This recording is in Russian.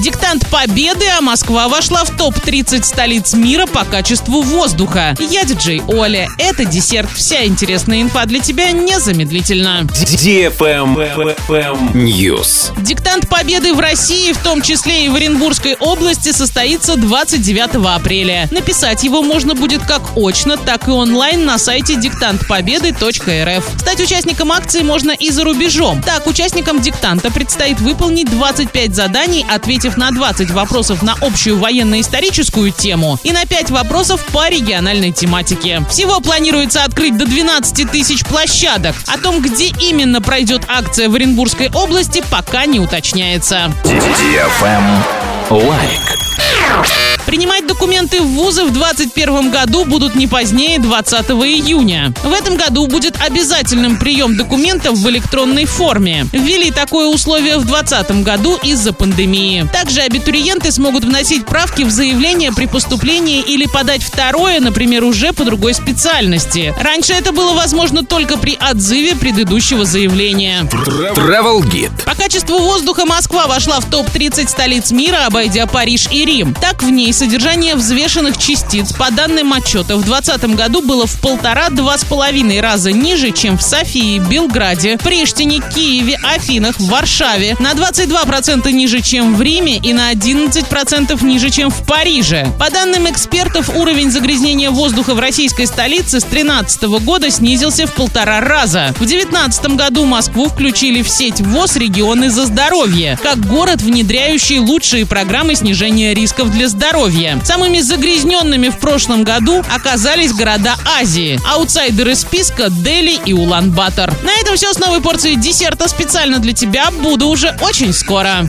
Диктант победы, а Москва вошла в топ-30 столиц мира по качеству воздуха. Я диджей Оля. Это десерт. Вся интересная инфа для тебя незамедлительно. News. Диктант победы в России, в том числе и в Оренбургской области, состоится 29 апреля. Написать его можно будет как очно, так и онлайн на сайте диктантпобеды.рф. Стать участником акции можно и за рубежом. Так, участникам диктанта предстоит выполнить 25 заданий, ответив на 20 вопросов на общую военно-историческую тему и на 5 вопросов по региональной тематике. Всего планируется открыть до 12 тысяч площадок. О том, где именно пройдет акция в Оренбургской области, пока не уточняется. Лайк. Принимать документы в вузы в 2021 году будут не позднее 20 июня. В этом году будет обязательным прием документов в электронной форме. Ввели такое условие в 2020 году из-за пандемии. Также абитуриенты смогут вносить правки в заявление при поступлении или подать второе, например, уже по другой специальности. Раньше это было возможно только при отзыве предыдущего заявления. Travel Guide. По качеству воздуха Москва вошла в топ-30 столиц мира, обойдя Париж и Рим. Так, в ней содержание взвешенных частиц, по данным отчета, в 2020 году было в полтора-два с половиной раза ниже, чем в Софии, Белграде, Приштине, Киеве, Афинах, Варшаве, на 22% ниже, чем в Риме и на 11% ниже, чем в Париже. По данным экспертов, уровень загрязнения воздуха в российской столице с 2013 года снизился в полтора раза. В 2019 году Москву включили в сеть ВОЗ регионы за здоровье, как город, внедряющий лучшие программы снижения рисков для здоровья. Самыми загрязненными в прошлом году оказались города Азии. Аутсайдеры списка – Дели и Улан-Батор. На этом все с новой порцией десерта специально для тебя. Буду уже очень скоро.